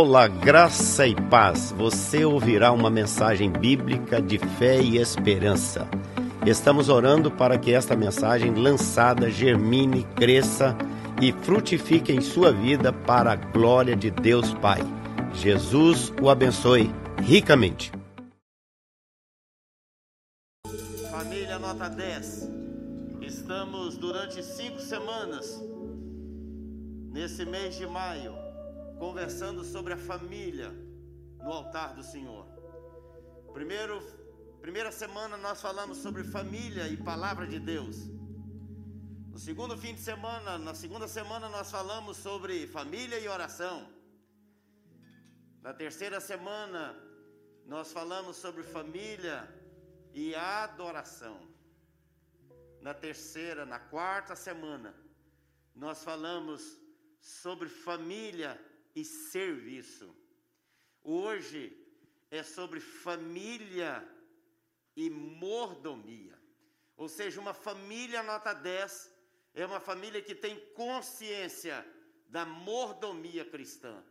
Olá, graça e paz. Você ouvirá uma mensagem bíblica de fé e esperança. Estamos orando para que esta mensagem lançada germine, cresça e frutifique em sua vida para a glória de Deus Pai. Jesus o abençoe ricamente. Família Nota 10. Estamos durante cinco semanas, nesse mês de maio, conversando sobre a família no altar do Senhor. Primeiro, primeira semana nós falamos sobre família e palavra de Deus. No segundo fim de semana, na segunda semana nós falamos sobre família e oração. Na terceira semana nós falamos sobre família e adoração. Na terceira, na quarta semana, nós falamos sobre família e serviço. Hoje é sobre família e mordomia. Ou seja, uma família nota 10 é uma família que tem consciência da mordomia cristã.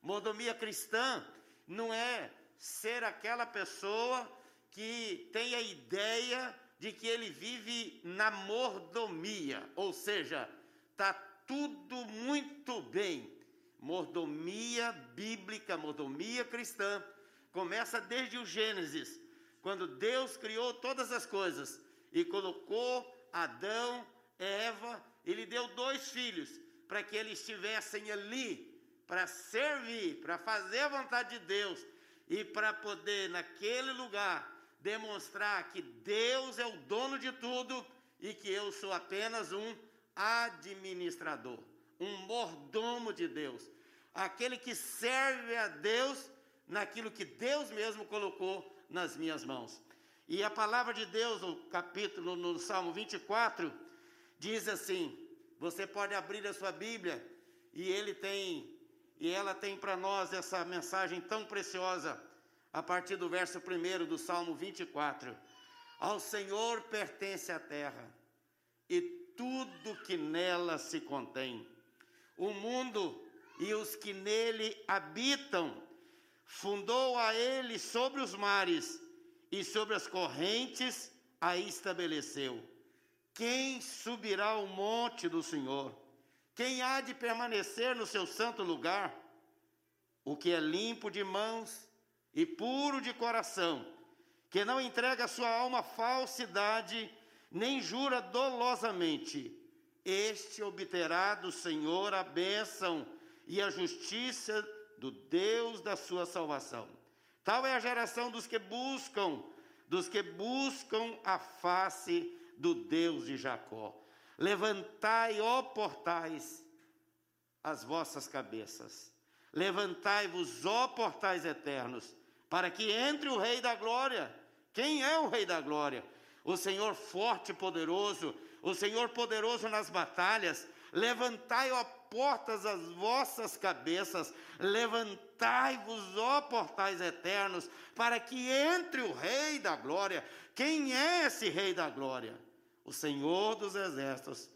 Mordomia cristã não é ser aquela pessoa que tem a ideia de que ele vive na mordomia, ou seja, tá tudo muito bem, mordomia bíblica, mordomia cristã, começa desde o Gênesis, quando Deus criou todas as coisas e colocou Adão, Eva, ele deu dois filhos para que eles estivessem ali para servir, para fazer a vontade de Deus e para poder naquele lugar demonstrar que Deus é o dono de tudo e que eu sou apenas um administrador um mordomo de Deus, aquele que serve a Deus naquilo que Deus mesmo colocou nas minhas mãos. E a palavra de Deus, no capítulo, no Salmo 24, diz assim: você pode abrir a sua Bíblia e ele tem, e ela tem para nós essa mensagem tão preciosa, a partir do verso 1 do Salmo 24. Ao Senhor pertence a terra e tudo que nela se contém o mundo e os que nele habitam. Fundou a ele sobre os mares e sobre as correntes a estabeleceu. Quem subirá ao monte do Senhor? Quem há de permanecer no seu santo lugar? O que é limpo de mãos e puro de coração, que não entrega sua alma à falsidade, nem jura dolosamente este obterá do Senhor a bênção e a justiça do Deus da sua salvação. Tal é a geração dos que buscam, dos que buscam a face do Deus de Jacó. Levantai, ó portais, as vossas cabeças. Levantai-vos, ó portais eternos, para que entre o Rei da Glória. Quem é o Rei da Glória? O Senhor forte e poderoso, o Senhor poderoso nas batalhas. Levantai, ó portas, as vossas cabeças, levantai-vos, ó portais eternos, para que entre o Rei da Glória. Quem é esse Rei da Glória? O Senhor dos Exércitos.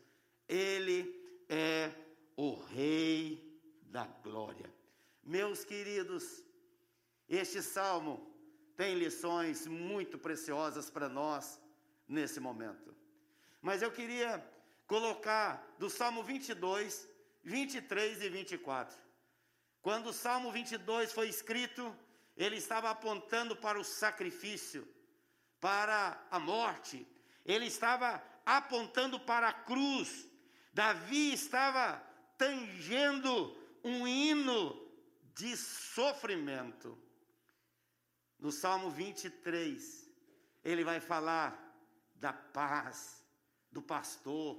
Ele é o Rei da Glória. Meus queridos, este salmo tem lições muito preciosas para nós nesse momento. Mas eu queria colocar do Salmo 22, 23 e 24. Quando o Salmo 22 foi escrito, ele estava apontando para o sacrifício, para a morte, ele estava apontando para a cruz. Davi estava tangendo um hino de sofrimento. No Salmo 23, ele vai falar da paz, do pastor,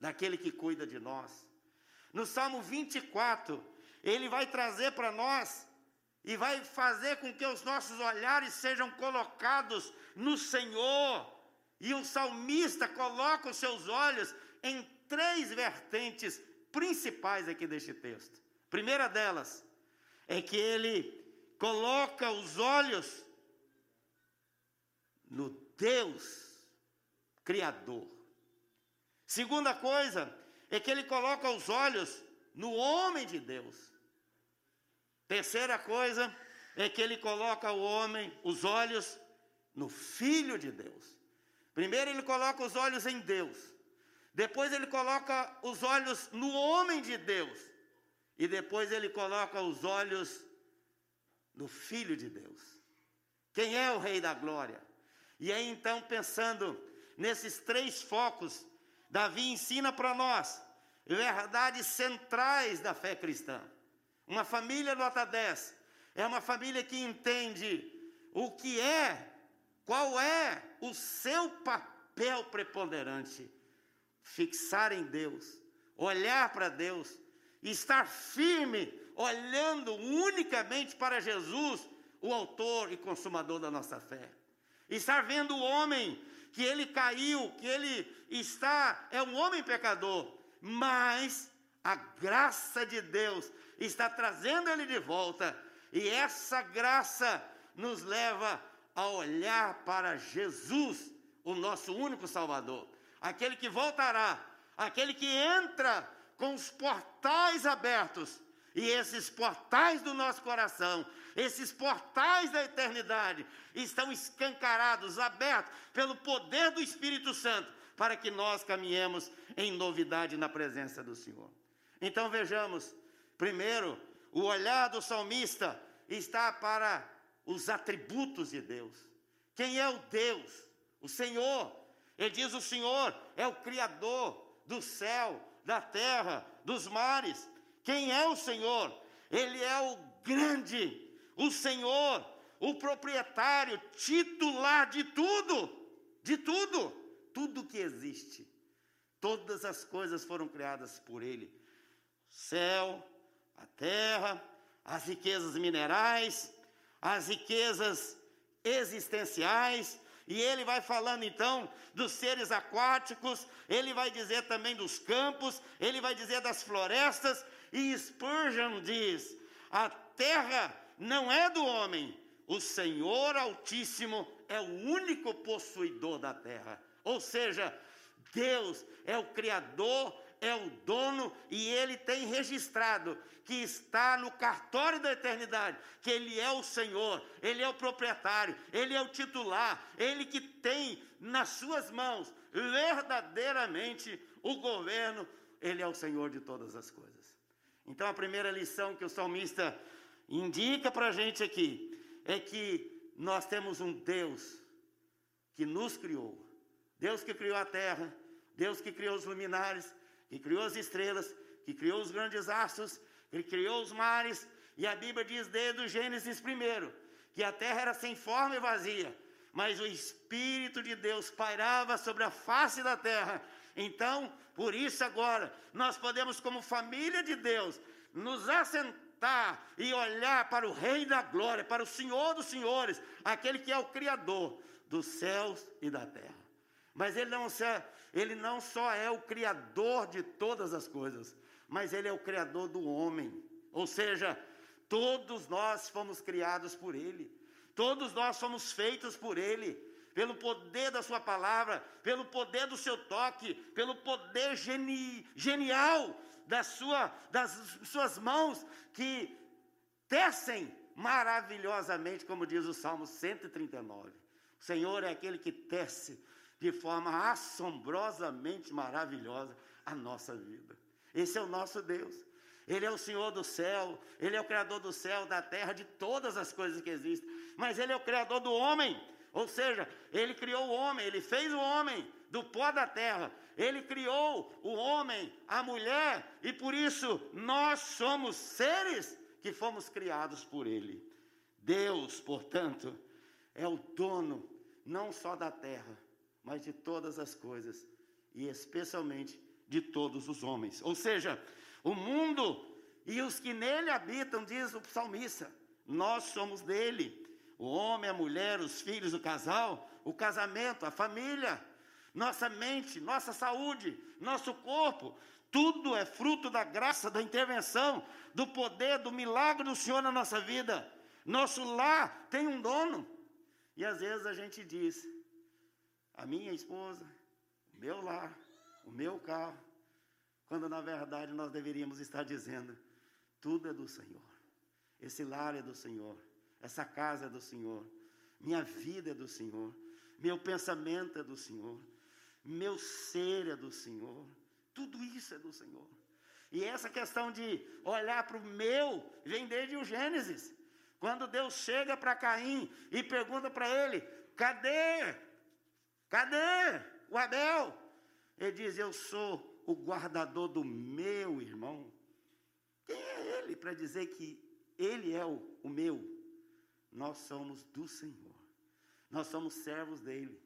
daquele que cuida de nós. No Salmo 24, ele vai trazer para nós e vai fazer com que os nossos olhares sejam colocados no Senhor. E o salmista coloca os seus olhos em três vertentes principais aqui deste texto. Primeira delas é que ele coloca os olhos no Deus Criador. Segunda coisa é que ele coloca os olhos no homem de Deus. Terceira coisa é que ele coloca o homem, os olhos no Filho de Deus. Primeiro ele coloca os olhos em Deus. Depois ele coloca os olhos no homem de Deus. E depois ele coloca os olhos no Filho de Deus. Quem é o Rei da Glória? E aí então, pensando nesses três focos, Davi ensina para nós verdades centrais da fé cristã. Uma família nota 10 é uma família que entende o que é, qual é o seu papel preponderante. Fixar em Deus, olhar para Deus, estar firme, olhando unicamente para Jesus, o autor e consumador da nossa fé. Estar vendo o homem que ele caiu, que ele está, é um homem pecador, mas a graça de Deus está trazendo ele de volta, e essa graça nos leva a olhar para Jesus, o nosso único Salvador, aquele que voltará, aquele que entra com os portais abertos e esses portais do nosso coração, esses portais da eternidade, estão escancarados, abertos pelo poder do Espírito Santo, para que nós caminhemos em novidade na presença do Senhor. Então vejamos, primeiro, o olhar do salmista está para os atributos de Deus. Quem é o Deus? O Senhor. Ele diz: o Senhor é o Criador do céu, da terra, dos mares. Quem é o Senhor? Ele é o grande, o Senhor, o proprietário, titular de tudo, de tudo, tudo que existe. Todas as coisas foram criadas por Ele: o céu, a terra, as riquezas minerais, as riquezas existenciais, e ele vai falando então dos seres aquáticos, ele vai dizer também dos campos, ele vai dizer das florestas, e Spurgeon diz: a terra não é do homem, o Senhor Altíssimo é o único possuidor da terra. Ou seja, Deus é o Criador, é o dono e ele tem registrado que está no cartório da eternidade, que ele é o Senhor, ele é o proprietário, ele é o titular, ele que tem nas suas mãos verdadeiramente o governo, ele é o Senhor de todas as coisas. Então, a primeira lição que o salmista indica para a gente aqui é que nós temos um Deus que nos criou, Deus que criou a terra, Deus que criou os luminares, que criou as estrelas, que criou os grandes astros, que criou os mares, e a Bíblia diz desde o Gênesis primeiro que a terra era sem forma e vazia, mas o Espírito de Deus pairava sobre a face da terra então, por isso agora, nós podemos, como família de Deus, nos assentar e olhar para o Rei da Glória, para o Senhor dos Senhores, aquele que é o Criador dos céus e da terra. Mas ele não, ele não só é o Criador de todas as coisas, mas ele é o Criador do homem. Ou seja, todos nós fomos criados por ele, todos nós fomos feitos por ele pelo poder da Sua palavra, pelo poder do seu toque, pelo poder geni, genial da sua, das Suas mãos, que tecem maravilhosamente, como diz o Salmo 139. O Senhor é aquele que tece de forma assombrosamente maravilhosa a nossa vida. Esse é o nosso Deus. Ele é o Senhor do céu, Ele é o Criador do céu, da terra, de todas as coisas que existem, mas Ele é o Criador do homem. Ou seja, ele criou o homem, ele fez o homem do pó da terra, ele criou o homem, a mulher, e por isso nós somos seres que fomos criados por ele. Deus, portanto, é o dono não só da terra, mas de todas as coisas, e especialmente de todos os homens. Ou seja, o mundo e os que nele habitam, diz o salmista, nós somos dele o homem, a mulher, os filhos, o casal, o casamento, a família, nossa mente, nossa saúde, nosso corpo, tudo é fruto da graça, da intervenção, do poder, do milagre do Senhor na nossa vida. Nosso lar tem um dono. E às vezes a gente diz: a minha esposa, o meu lar, o meu carro, quando na verdade nós deveríamos estar dizendo: tudo é do Senhor. esse lar é do Senhor, essa casa é do Senhor, minha vida é do Senhor, meu pensamento é do Senhor, meu ser é do Senhor, tudo isso é do Senhor. E essa questão de olhar para o meu vem desde o Gênesis. Quando Deus chega para Caim e pergunta para ele: cadê? Cadê o Abel? Ele diz: Eu sou o guardador do meu irmão. Quem é ele para dizer que ele é o, o meu? Nós somos do Senhor. Nós somos servos dele.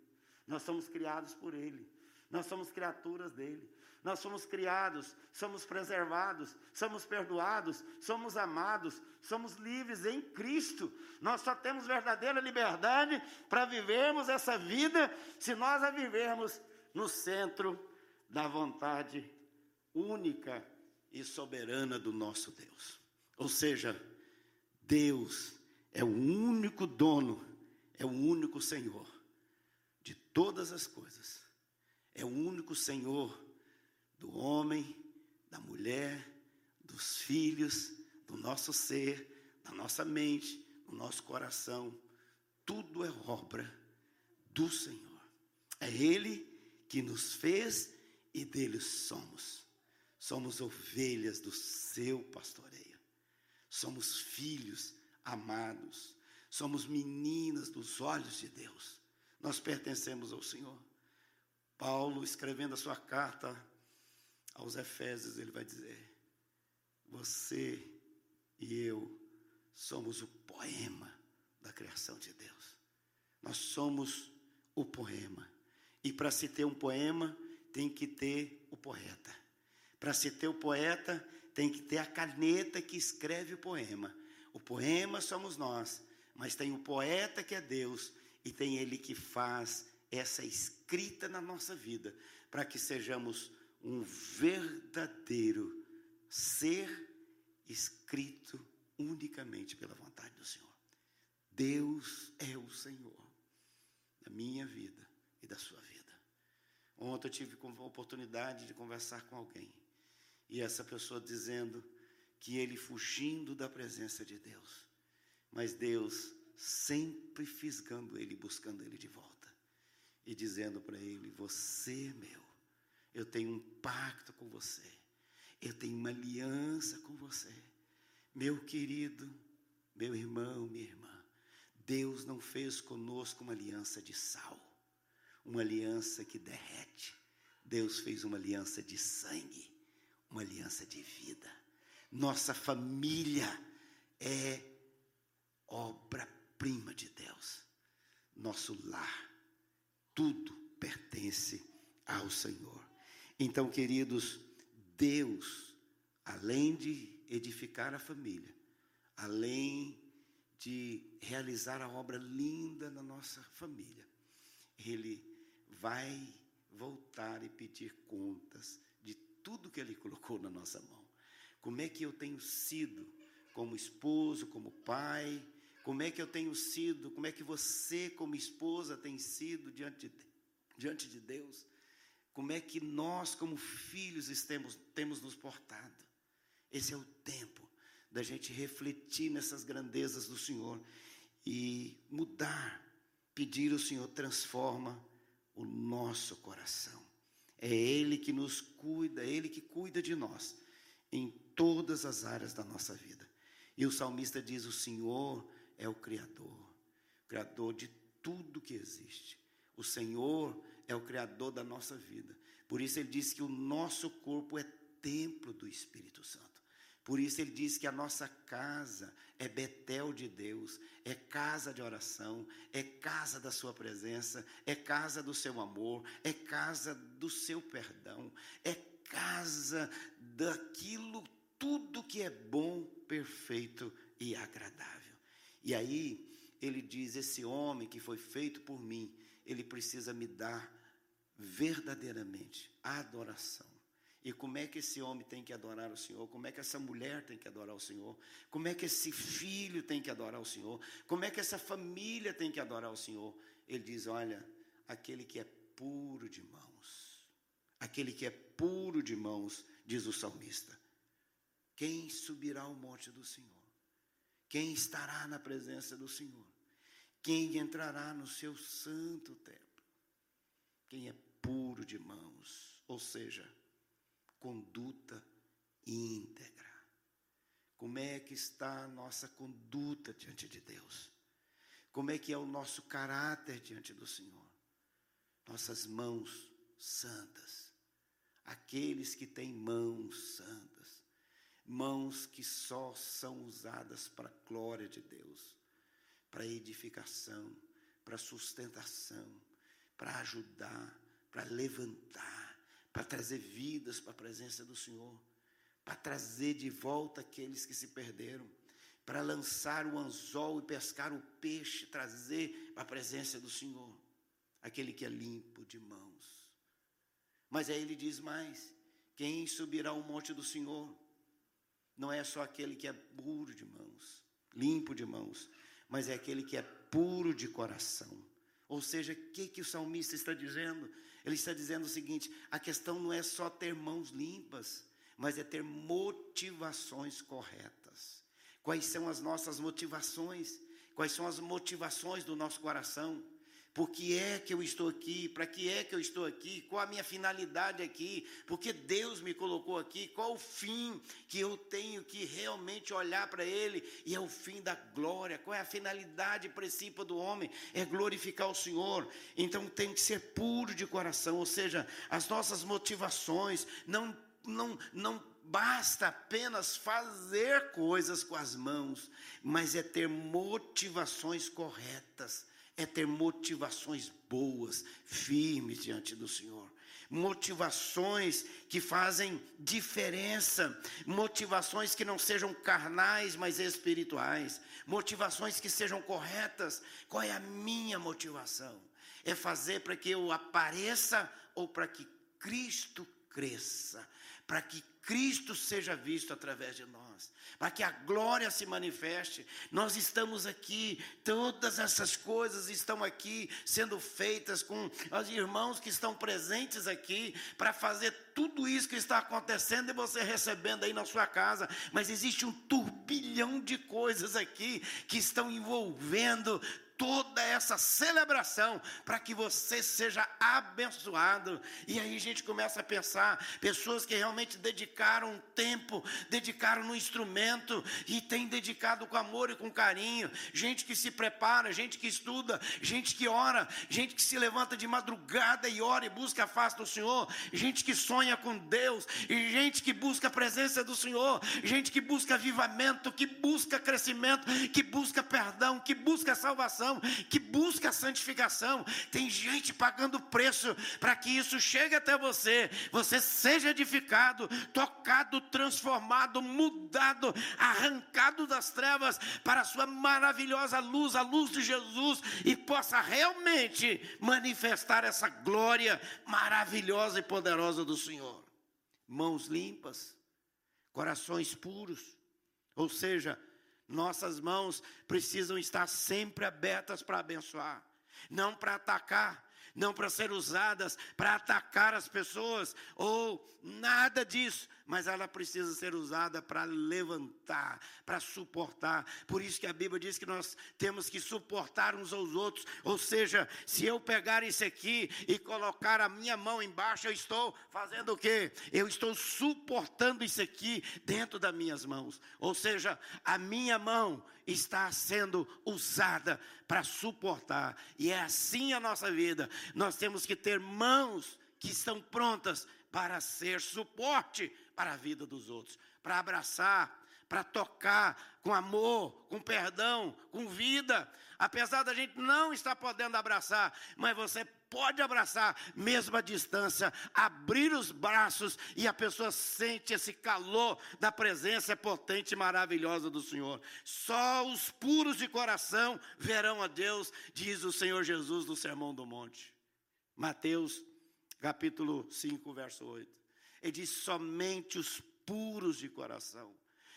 Nós somos criados por ele. Nós somos criaturas dele. Nós somos criados, somos preservados, somos perdoados, somos amados, somos livres em Cristo. Nós só temos verdadeira liberdade para vivermos essa vida se nós a vivermos no centro da vontade única e soberana do nosso Deus. Ou seja, Deus é o único dono, é o único Senhor de todas as coisas. É o único Senhor do homem, da mulher, dos filhos, do nosso ser, da nossa mente, do nosso coração. Tudo é obra do Senhor. É Ele que nos fez e dele somos. Somos ovelhas do seu pastoreio. Somos filhos amados. Somos meninas dos olhos de Deus. Nós pertencemos ao Senhor. Paulo, escrevendo a sua carta aos Efésios, ele vai dizer: Você e eu somos o poema da criação de Deus. Nós somos o poema. E para se ter um poema, tem que ter o poeta. Para se ter o poeta, tem que ter a caneta que escreve o poema. O poema somos nós, mas tem o poeta que é Deus e tem ele que faz essa escrita na nossa vida, para que sejamos um verdadeiro ser escrito unicamente pela vontade do Senhor. Deus é o Senhor da minha vida e da sua vida. Ontem eu tive a oportunidade de conversar com alguém. E essa pessoa dizendo que ele fugindo da presença de Deus, mas Deus sempre fisgando ele, buscando ele de volta e dizendo para ele: Você é meu, eu tenho um pacto com você, eu tenho uma aliança com você, meu querido, meu irmão, minha irmã. Deus não fez conosco uma aliança de sal uma aliança que derrete. Deus fez uma aliança de sangue, uma aliança de vida. Nossa família é obra-prima de Deus. Nosso lar, tudo pertence ao Senhor. Então, queridos, Deus, além de edificar a família, além de realizar a obra linda na nossa família, Ele vai voltar e pedir contas de tudo que Ele colocou na nossa mão. Como é que eu tenho sido como esposo, como pai? Como é que eu tenho sido? Como é que você, como esposa, tem sido diante de, diante de Deus? Como é que nós, como filhos, temos, temos nos portado? Esse é o tempo da gente refletir nessas grandezas do Senhor e mudar, pedir ao Senhor, transforma o nosso coração. É Ele que nos cuida, é Ele que cuida de nós em todas as áreas da nossa vida. E o salmista diz: O Senhor é o Criador, Criador de tudo que existe. O Senhor é o Criador da nossa vida. Por isso ele diz que o nosso corpo é templo do Espírito Santo. Por isso ele diz que a nossa casa é Betel de Deus, é casa de oração, é casa da sua presença, é casa do seu amor, é casa do seu perdão, é casa daquilo tudo que é bom, perfeito e agradável. E aí ele diz: esse homem que foi feito por mim, ele precisa me dar verdadeiramente adoração e como é que esse homem tem que adorar o Senhor? Como é que essa mulher tem que adorar o Senhor? Como é que esse filho tem que adorar o Senhor? Como é que essa família tem que adorar o Senhor? Ele diz: Olha, aquele que é puro de mãos, aquele que é puro de mãos, diz o salmista. Quem subirá ao monte do Senhor? Quem estará na presença do Senhor? Quem entrará no seu santo templo? Quem é puro de mãos, ou seja, conduta íntegra. Como é que está a nossa conduta diante de Deus? Como é que é o nosso caráter diante do Senhor? Nossas mãos santas. Aqueles que têm mãos santas. Mãos que só são usadas para a glória de Deus, para edificação, para sustentação, para ajudar, para levantar, para trazer vidas para a presença do Senhor, para trazer de volta aqueles que se perderam, para lançar o anzol e pescar o peixe, trazer para a presença do Senhor, aquele que é limpo de mãos. Mas aí ele diz mais: quem subirá ao monte do Senhor? Não é só aquele que é puro de mãos, limpo de mãos, mas é aquele que é puro de coração. Ou seja, o que, que o salmista está dizendo? Ele está dizendo o seguinte: a questão não é só ter mãos limpas, mas é ter motivações corretas. Quais são as nossas motivações? Quais são as motivações do nosso coração? Por que é que eu estou aqui? Para que é que eu estou aqui? Qual a minha finalidade aqui? Porque Deus me colocou aqui? Qual o fim que eu tenho que realmente olhar para Ele? E é o fim da glória. Qual é a finalidade principal do homem? É glorificar o Senhor. Então tem que ser puro de coração, ou seja, as nossas motivações não não, não basta apenas fazer coisas com as mãos, mas é ter motivações corretas é ter motivações boas, firmes diante do Senhor. Motivações que fazem diferença, motivações que não sejam carnais, mas espirituais, motivações que sejam corretas. Qual é a minha motivação? É fazer para que eu apareça ou para que Cristo cresça, para que Cristo seja visto através de nós, para que a glória se manifeste. Nós estamos aqui, todas essas coisas estão aqui sendo feitas com os irmãos que estão presentes aqui para fazer tudo isso que está acontecendo e você recebendo aí na sua casa. Mas existe um turbilhão de coisas aqui que estão envolvendo toda essa celebração para que você seja abençoado. E aí a gente começa a pensar, pessoas que realmente dedicaram tempo, dedicaram no instrumento e têm dedicado com amor e com carinho, gente que se prepara, gente que estuda, gente que ora, gente que se levanta de madrugada e ora e busca a face do Senhor, gente que sonha com Deus, e gente que busca a presença do Senhor, gente que busca avivamento, que busca crescimento, que busca perdão, que busca salvação que busca a santificação. Tem gente pagando preço para que isso chegue até você. Você seja edificado, tocado, transformado, mudado, arrancado das trevas para a sua maravilhosa luz, a luz de Jesus, e possa realmente manifestar essa glória maravilhosa e poderosa do Senhor. Mãos limpas, corações puros, ou seja, nossas mãos precisam estar sempre abertas para abençoar, não para atacar, não para ser usadas para atacar as pessoas ou nada disso, mas ela precisa ser usada para levantar, para suportar. Por isso que a Bíblia diz que nós temos que suportar uns aos outros. Ou seja, se eu pegar isso aqui e colocar a minha mão embaixo, eu estou fazendo o quê? Eu estou suportando isso aqui dentro das minhas mãos. Ou seja, a minha mão está sendo usada para suportar. E é assim a nossa vida. Nós temos que ter mãos que estão prontas para ser suporte para a vida dos outros, para abraçar, para tocar com amor, com perdão, com vida. Apesar da gente não estar podendo abraçar, mas você pode abraçar, mesmo à distância, abrir os braços e a pessoa sente esse calor da presença potente e maravilhosa do Senhor. Só os puros de coração verão a Deus, diz o Senhor Jesus no Sermão do Monte. Mateus capítulo 5, verso 8. Ele diz: somente os puros de coração.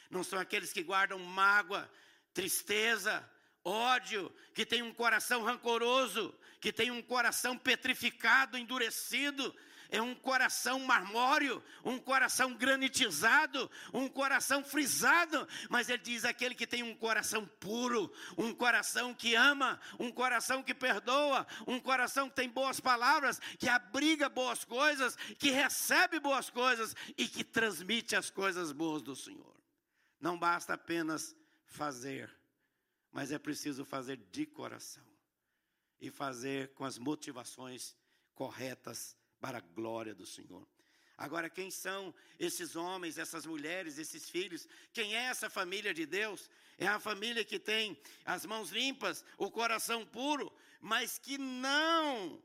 Não são aqueles que guardam mágoa, tristeza, ódio, que tem um coração rancoroso, que tem um coração petrificado, endurecido. É um coração marmóreo, um coração granitizado, um coração frisado, mas ele diz aquele que tem um coração puro, um coração que ama, um coração que perdoa, um coração que tem boas palavras, que abriga boas coisas, que recebe boas coisas e que transmite as coisas boas do Senhor. Não basta apenas fazer, mas é preciso fazer de coração e fazer com as motivações corretas para a glória do Senhor. Agora, quem são esses homens, essas mulheres, esses filhos? Quem é essa família de Deus? É a família que tem as mãos limpas, o coração puro, mas que não,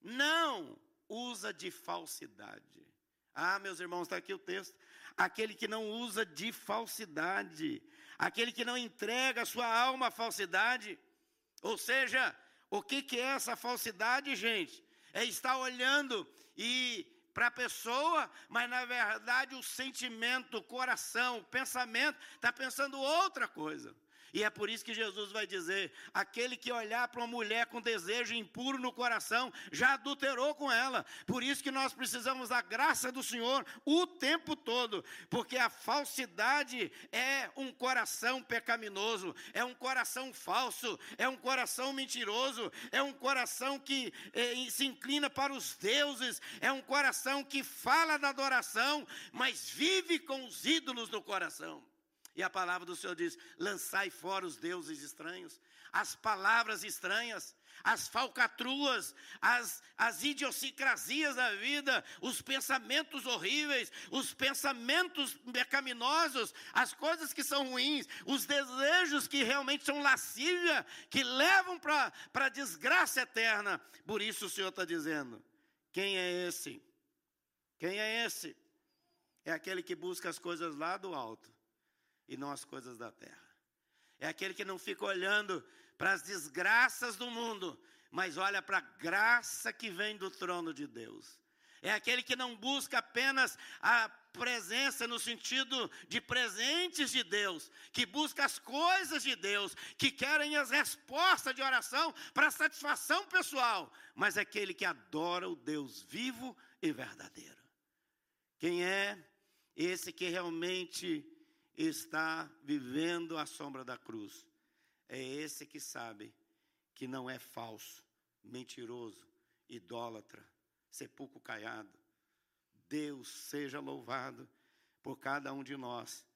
não usa de falsidade. Ah, meus irmãos, está aqui o texto. Aquele que não usa de falsidade, aquele que não entrega a sua alma à falsidade. Ou seja, o que, que é essa falsidade, gente? É estar olhando e para a pessoa, mas na verdade o sentimento, o coração, o pensamento está pensando outra coisa. E é por isso que Jesus vai dizer: aquele que olhar para uma mulher com desejo impuro no coração, já adulterou com ela. Por isso que nós precisamos da graça do Senhor o tempo todo, porque a falsidade é um coração pecaminoso, é um coração falso, é um coração mentiroso, é um coração que eh, se inclina para os deuses, é um coração que fala da adoração, mas vive com os ídolos no coração. E a palavra do Senhor diz: lançai fora os deuses estranhos, as palavras estranhas, as falcatruas, as, as idiosincrasias da vida, os pensamentos horríveis, os pensamentos pecaminosos, as coisas que são ruins, os desejos que realmente são lascívia, que levam para a desgraça eterna. Por isso o Senhor está dizendo: quem é esse? Quem é esse? É aquele que busca as coisas lá do alto e não as coisas da terra. É aquele que não fica olhando para as desgraças do mundo, mas olha para a graça que vem do trono de Deus. É aquele que não busca apenas a presença no sentido de presentes de Deus, que busca as coisas de Deus, que querem as respostas de oração para satisfação pessoal, mas é aquele que adora o Deus vivo e verdadeiro. Quem é esse que realmente está vivendo a sombra da cruz. É esse que sabe que não é falso, mentiroso, idólatra, sepulcro caiado. Deus seja louvado por cada um de nós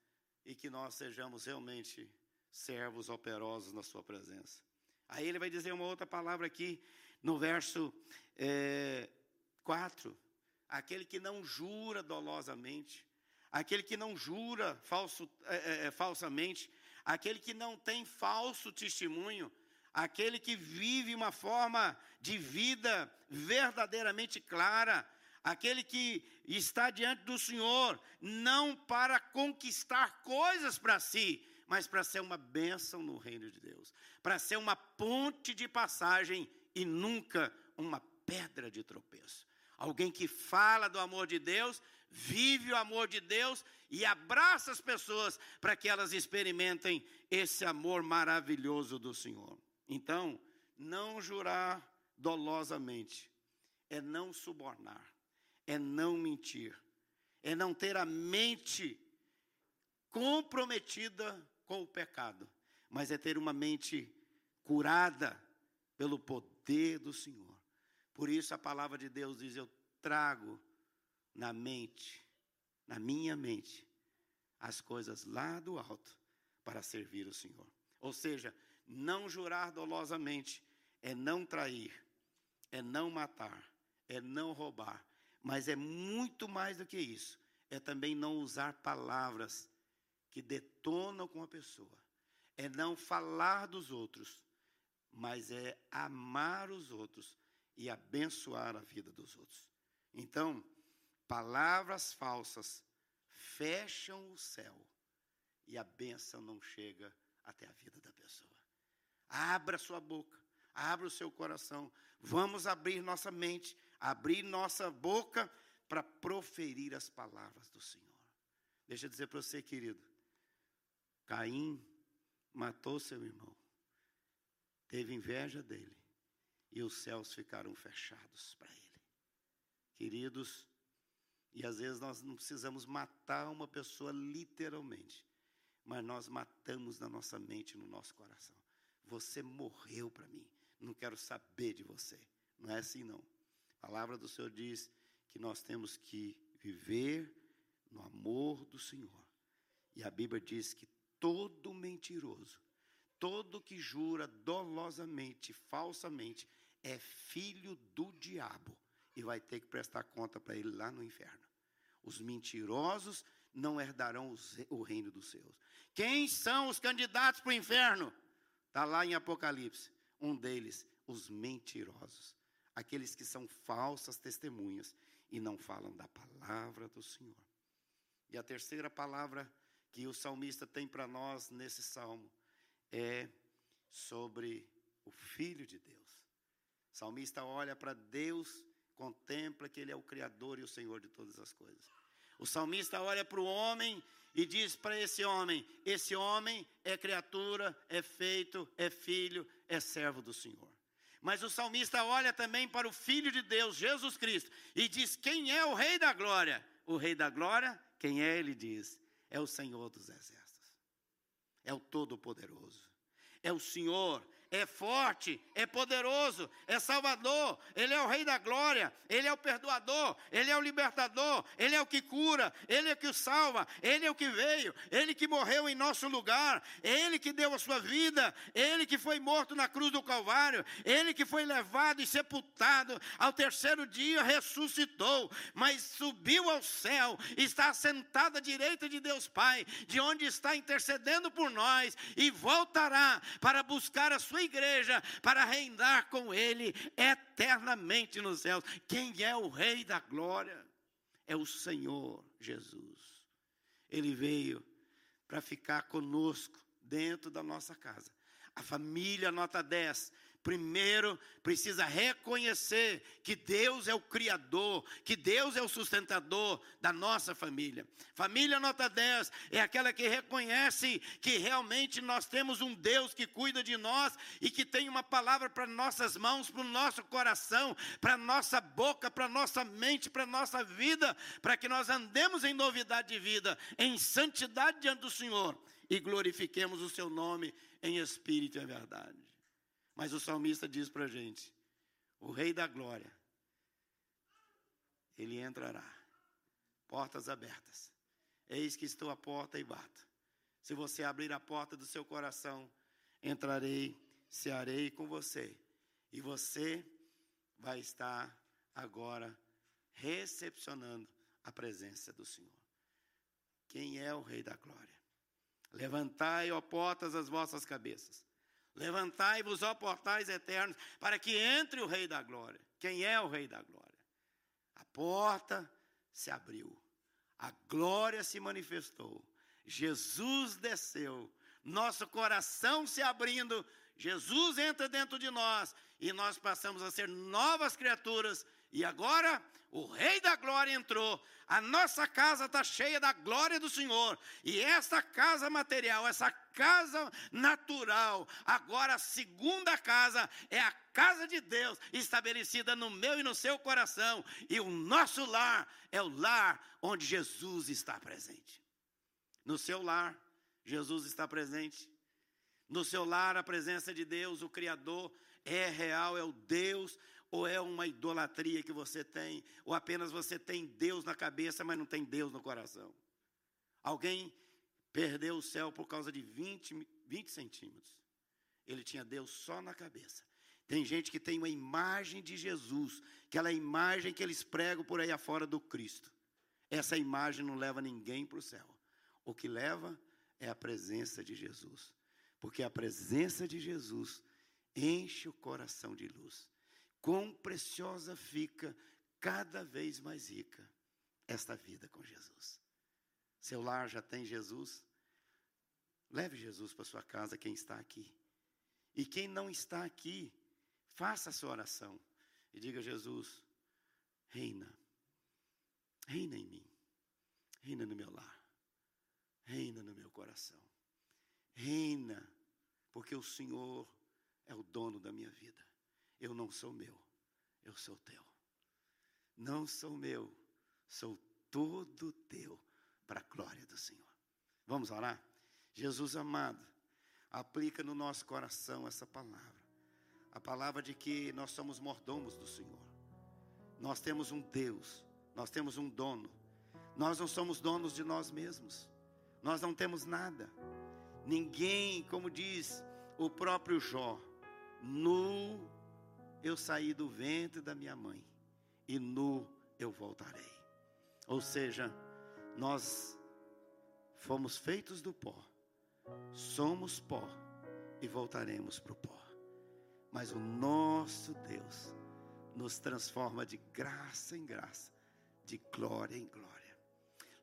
e que nós sejamos realmente servos operosos na Sua presença. Aí ele vai dizer uma outra palavra aqui no verso é, 4: aquele que não jura dolosamente, aquele que não jura falso, é, é, é, falsamente, aquele que não tem falso testemunho, aquele que vive uma forma de vida verdadeiramente clara, aquele que está diante do Senhor, não para conquistar coisas para si, mas para ser uma bênção no reino de Deus, para ser uma ponte de passagem e nunca uma pedra de tropeço. Alguém que fala do amor de Deus, vive o amor de Deus e abraça as pessoas para que elas experimentem esse amor maravilhoso do Senhor. Então, não jurar dolosamente é não subornar, é não mentir, é não ter a mente comprometida com o pecado, mas é ter uma mente curada pelo poder do Senhor. Por isso a palavra de Deus diz: Eu trago na mente, na minha mente, as coisas lá do alto para servir o Senhor. Ou seja, não jurar dolosamente é não trair, é não matar, é não roubar, mas é muito mais do que isso. É também não usar palavras que detonam com a pessoa. É não falar dos outros, mas é amar os outros e abençoar a vida dos outros. Então, palavras falsas fecham o céu e a bênção não chega até a vida da pessoa. Abra sua boca, abra o seu coração. Vamos abrir nossa mente, abrir nossa boca para proferir as palavras do Senhor. Deixa eu dizer para você, querido. Caim matou seu irmão, teve inveja dele, e os céus ficaram fechados para ele. Queridos, e às vezes nós não precisamos matar uma pessoa literalmente, mas nós matamos na nossa mente, no nosso coração. Você morreu para mim, não quero saber de você. Não é assim não. A palavra do Senhor diz que nós temos que viver no amor do Senhor. E a Bíblia diz que todo mentiroso, todo que jura dolosamente, falsamente, é filho do diabo e vai ter que prestar conta para ele lá no inferno. Os mentirosos não herdarão o reino dos seus. Quem são os candidatos para o inferno? Está lá em Apocalipse. Um deles, os mentirosos. Aqueles que são falsas testemunhas e não falam da palavra do Senhor. E a terceira palavra que o salmista tem para nós nesse salmo é sobre o Filho de Deus. O salmista olha para Deus contempla que Ele é o Criador e o Senhor de todas as coisas. O salmista olha para o homem e diz para esse homem: esse homem é criatura, é feito, é filho, é servo do Senhor. Mas o salmista olha também para o Filho de Deus, Jesus Cristo, e diz: quem é o Rei da Glória? O Rei da Glória, quem é? Ele diz: é o Senhor dos Exércitos, é o Todo-Poderoso, é o Senhor é forte, é poderoso, é salvador, Ele é o Rei da glória, Ele é o perdoador, Ele é o libertador, Ele é o que cura, Ele é o que salva, Ele é o que veio, Ele que morreu em nosso lugar, Ele que deu a sua vida, Ele que foi morto na cruz do Calvário, Ele que foi levado e sepultado, ao terceiro dia ressuscitou, mas subiu ao céu, está sentado à direita de Deus Pai, de onde está intercedendo por nós, e voltará para buscar a sua igreja para reinar com Ele eternamente nos céus. Quem é o Rei da glória? É o Senhor Jesus. Ele veio para ficar conosco dentro da nossa casa. A família nota 10 primeiro precisa reconhecer que Deus é o Criador, que Deus é o sustentador da nossa família. Família nota 10 é aquela que reconhece que realmente nós temos um Deus que cuida de nós e que tem uma palavra para nossas mãos, para o nosso coração, para nossa boca, para nossa mente, para nossa vida, para que nós andemos em novidade de vida, em santidade diante do Senhor e glorifiquemos o seu nome em espírito e verdade. Mas o salmista diz para a gente: o Rei da Glória, ele entrará, portas abertas. Eis que estou à porta e bato. Se você abrir a porta do seu coração, entrarei, cearei com você, e você vai estar agora recepcionando a presença do Senhor. Quem é o Rei da Glória? Levantai, ó portas, as vossas cabeças Levantai-vos, ó portais eternos, para que entre o Rei da Glória. Quem é o Rei da Glória? A porta se abriu, a glória se manifestou, Jesus desceu, nosso coração se abrindo, Jesus entra dentro de nós e nós passamos a ser novas criaturas. E agora o Rei da Glória entrou, a nossa casa está cheia da glória do Senhor, e essa casa material, essa casa natural, agora a segunda casa é a casa de Deus, estabelecida no meu e no seu coração, e o nosso lar é o lar onde Jesus está presente. No seu lar, Jesus está presente. No seu lar, a presença de Deus, o Criador, é real, é o Deus ou é uma idolatria que você tem, ou apenas você tem Deus na cabeça, mas não tem Deus no coração. Alguém perdeu o céu por causa de 20, 20 centímetros. Ele tinha Deus só na cabeça. Tem gente que tem uma imagem de Jesus, aquela imagem que eles pregam por aí afora do Cristo. Essa imagem não leva ninguém para o céu. O que leva é a presença de Jesus. Porque a presença de Jesus enche o coração de luz quão preciosa fica cada vez mais rica esta vida com Jesus. Seu lar já tem Jesus? Leve Jesus para sua casa, quem está aqui. E quem não está aqui, faça a sua oração e diga: Jesus, reina, reina em mim, reina no meu lar, reina no meu coração, reina, porque o Senhor é o dono da minha vida. Eu não sou meu, eu sou teu. não sou meu, sou todo teu, para a glória do Senhor. Vamos orar? Jesus amado, aplica no nosso coração essa palavra, a palavra de que nós somos mordomos do Senhor, nós temos um Deus, nós temos um dono, nós não somos donos de nós mesmos, nós não temos nada, ninguém, como diz o próprio Jó, nu eu saí do ventre da minha mãe, e nu eu voltarei. Ou seja, nós fomos feitos do pó, somos pó e voltaremos para o pó. Mas o nosso Deus nos transforma de graça em graça, de glória em glória.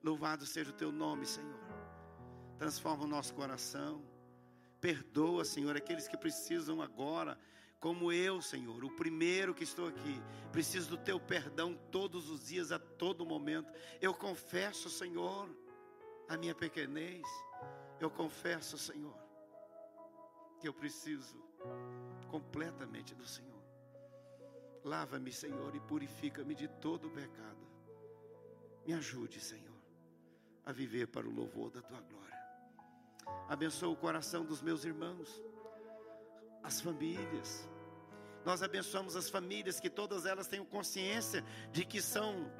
Louvado seja o teu nome, Senhor. Transforma o nosso coração. Perdoa, Senhor, aqueles que precisam agora como eu, Senhor, o primeiro que estou aqui, preciso do teu perdão todos os dias, a todo momento. Eu confesso, Senhor, a minha pequenez. Eu confesso, Senhor, que eu preciso completamente do Senhor. Lava-me, Senhor, e purifica-me de todo o pecado. Me ajude, Senhor, a viver para o louvor da tua glória. Abençoa o coração dos meus irmãos as famílias. Nós abençoamos as famílias que todas elas tenham consciência de que são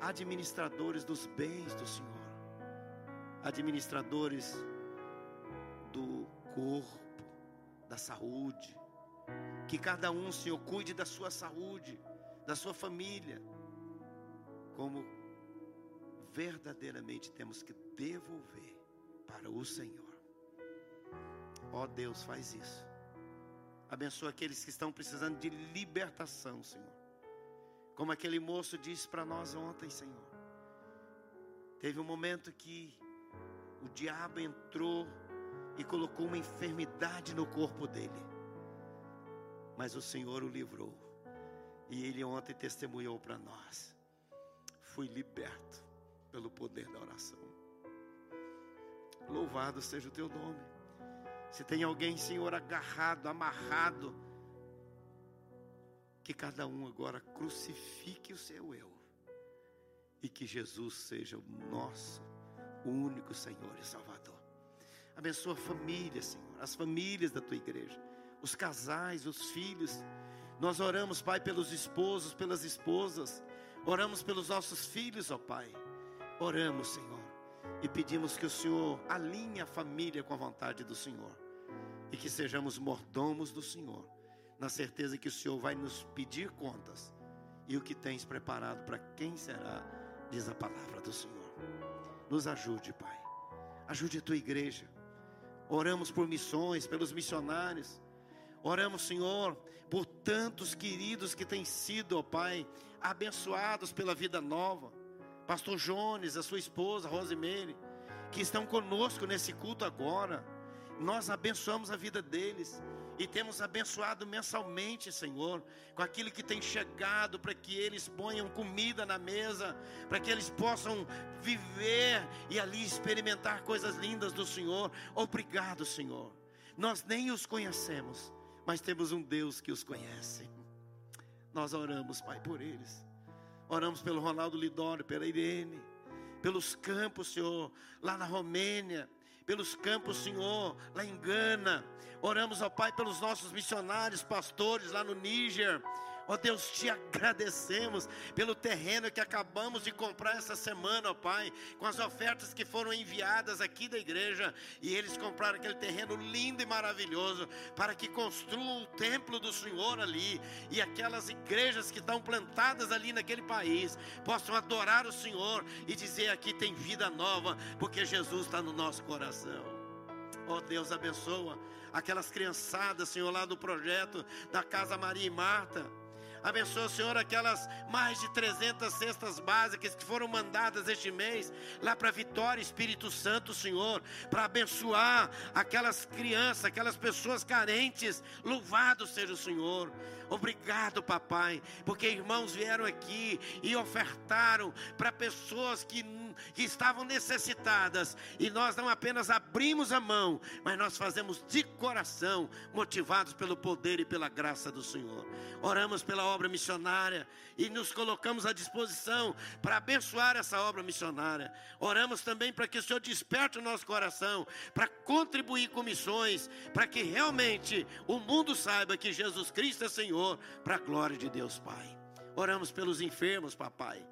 administradores dos bens do Senhor, administradores do corpo, da saúde. Que cada um, Senhor, cuide da sua saúde, da sua família, como verdadeiramente temos que devolver para o Senhor. Ó oh, Deus, faz isso. Abençoa aqueles que estão precisando de libertação, Senhor. Como aquele moço disse para nós ontem, Senhor. Teve um momento que o diabo entrou e colocou uma enfermidade no corpo dele. Mas o Senhor o livrou. E ele ontem testemunhou para nós. Fui liberto pelo poder da oração. Louvado seja o teu nome. Se tem alguém, Senhor, agarrado, amarrado, que cada um agora crucifique o seu eu e que Jesus seja o nosso único Senhor e Salvador. Abençoa a família, Senhor, as famílias da tua igreja, os casais, os filhos. Nós oramos, Pai, pelos esposos, pelas esposas, oramos pelos nossos filhos, ó Pai. Oramos, Senhor, e pedimos que o Senhor alinhe a família com a vontade do Senhor e que sejamos mordomos do Senhor, na certeza que o Senhor vai nos pedir contas e o que tens preparado para quem será, diz a palavra do Senhor. Nos ajude, Pai. Ajude a tua igreja. Oramos por missões, pelos missionários. Oramos, Senhor, por tantos queridos que têm sido, ó Pai, abençoados pela vida nova. Pastor Jones, a sua esposa, Rosemary, que estão conosco nesse culto agora nós abençoamos a vida deles e temos abençoado mensalmente, Senhor, com aquilo que tem chegado para que eles ponham comida na mesa, para que eles possam viver e ali experimentar coisas lindas do Senhor. Obrigado, Senhor. Nós nem os conhecemos, mas temos um Deus que os conhece. Nós oramos, Pai, por eles. Oramos pelo Ronaldo Lidório, pela Irene, pelos campos, Senhor, lá na Romênia pelos campos, Senhor, lá em Gana. Oramos, ó Pai, pelos nossos missionários, pastores lá no Níger. Ó Deus, te agradecemos pelo terreno que acabamos de comprar essa semana, ó Pai, com as ofertas que foram enviadas aqui da igreja. E eles compraram aquele terreno lindo e maravilhoso para que construam o templo do Senhor ali. E aquelas igrejas que estão plantadas ali naquele país possam adorar o Senhor e dizer: aqui tem vida nova, porque Jesus está no nosso coração. Ó oh, Deus, abençoa aquelas criançadas, Senhor, lá do projeto da Casa Maria e Marta. Abençoa, Senhor, aquelas mais de 300 cestas básicas que foram mandadas este mês lá para Vitória, Espírito Santo, Senhor, para abençoar aquelas crianças, aquelas pessoas carentes. Louvado seja o Senhor. Obrigado, papai, porque irmãos vieram aqui e ofertaram para pessoas que que estavam necessitadas. E nós não apenas abrimos a mão, mas nós fazemos de coração, motivados pelo poder e pela graça do Senhor. Oramos pela obra missionária e nos colocamos à disposição para abençoar essa obra missionária. Oramos também para que o Senhor desperte o nosso coração para contribuir com missões, para que realmente o mundo saiba que Jesus Cristo é Senhor, para a glória de Deus Pai. Oramos pelos enfermos, papai.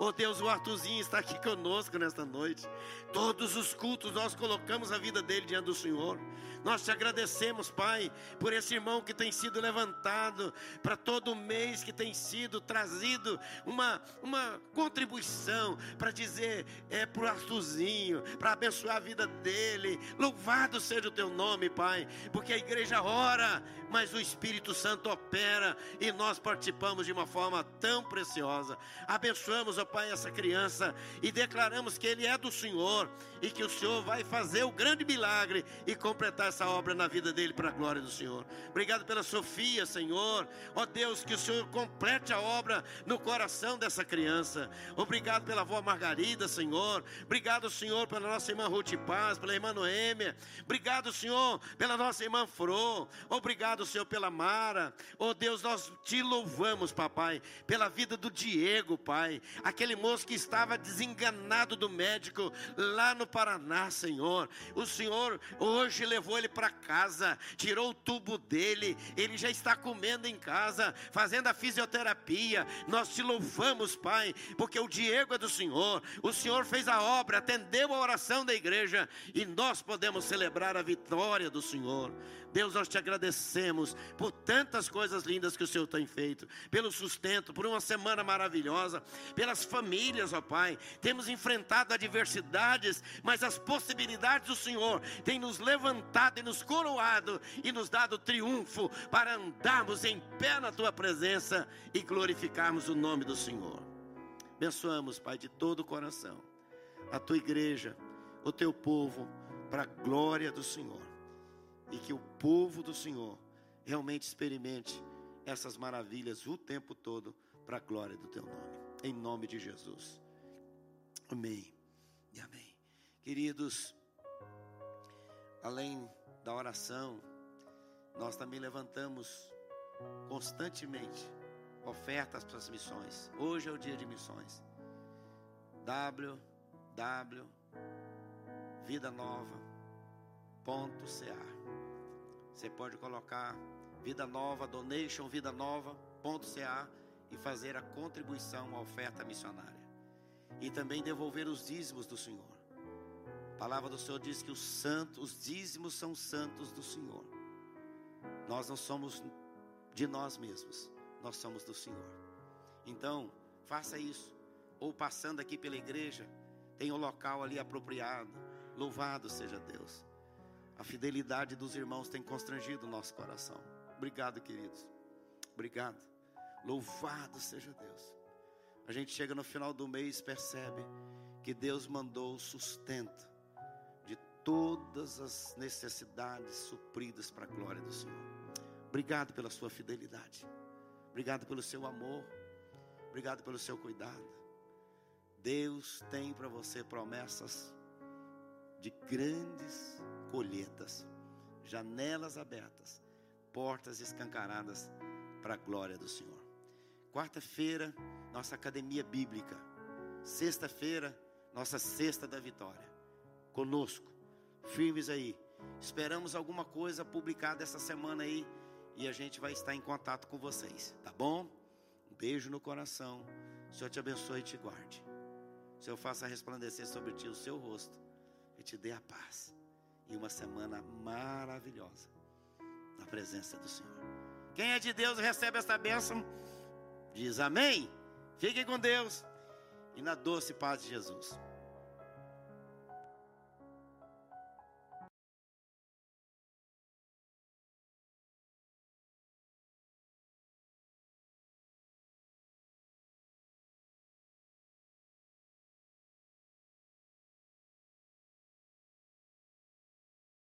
Oh Deus, o Artuzinho está aqui conosco nesta noite. Todos os cultos nós colocamos a vida dele diante do Senhor. Nós te agradecemos, Pai, por esse irmão que tem sido levantado, para todo mês que tem sido trazido uma, uma contribuição para dizer é para o Artuzinho, para abençoar a vida dele. Louvado seja o teu nome, Pai, porque a igreja ora, mas o Espírito Santo opera e nós participamos de uma forma tão preciosa. Abençoamos, ó Pai, essa criança e declaramos que ele é do Senhor e que o Senhor vai fazer o grande milagre e completar essa obra na vida dele para a glória do Senhor. Obrigado pela Sofia, Senhor. Ó Deus, que o Senhor complete a obra no coração dessa criança. Obrigado pela avó Margarida, Senhor. Obrigado, Senhor, pela nossa irmã Ruth Paz, pela irmã Noêmia. Obrigado, Senhor, pela nossa irmã Fro. Obrigado, Senhor, pela Mara. Ó Deus, nós te louvamos, papai, pela vida do Diego, pai aquele moço que estava desenganado do médico lá no Paraná, Senhor. O Senhor hoje levou ele para casa, tirou o tubo dele, ele já está comendo em casa, fazendo a fisioterapia. Nós te louvamos, Pai, porque o Diego é do Senhor. O Senhor fez a obra, atendeu a oração da igreja e nós podemos celebrar a vitória do Senhor. Deus, nós te agradecemos por tantas coisas lindas que o Senhor tem feito, pelo sustento, por uma semana maravilhosa, pelas famílias, ó Pai. Temos enfrentado adversidades, mas as possibilidades do Senhor têm nos levantado e nos coroado e nos dado triunfo para andarmos em pé na tua presença e glorificarmos o nome do Senhor. Abençoamos, Pai, de todo o coração, a tua igreja, o teu povo, para a glória do Senhor e que o povo do Senhor realmente experimente essas maravilhas o tempo todo para a glória do teu nome. Em nome de Jesus. Amém. E amém. Queridos, além da oração, nós também levantamos constantemente ofertas para as missões. Hoje é o dia de missões. W W Vida Nova .ca. Você pode colocar Vida Nova, Donation Vida Nova.ca e fazer a contribuição à oferta missionária. E também devolver os dízimos do Senhor. A palavra do Senhor diz que os santos, os dízimos são santos do Senhor. Nós não somos de nós mesmos, nós somos do Senhor. Então, faça isso. Ou passando aqui pela igreja, tem um local ali apropriado. Louvado seja Deus. A fidelidade dos irmãos tem constrangido o nosso coração. Obrigado, queridos. Obrigado. Louvado seja Deus. A gente chega no final do mês e percebe que Deus mandou o sustento todas as necessidades supridas para a glória do Senhor. Obrigado pela sua fidelidade. Obrigado pelo seu amor. Obrigado pelo seu cuidado. Deus tem para você promessas de grandes colheitas, janelas abertas, portas escancaradas para a glória do Senhor. Quarta-feira, nossa academia bíblica. Sexta-feira, nossa cesta da vitória. Conosco, firmes aí. Esperamos alguma coisa publicada essa semana aí e a gente vai estar em contato com vocês, tá bom? Um beijo no coração. O Senhor te abençoe e te guarde. O Senhor faça resplandecer sobre ti o seu rosto e te dê a paz. E uma semana maravilhosa na presença do Senhor. Quem é de Deus recebe esta bênção, diz amém. Fiquem com Deus e na doce paz de Jesus.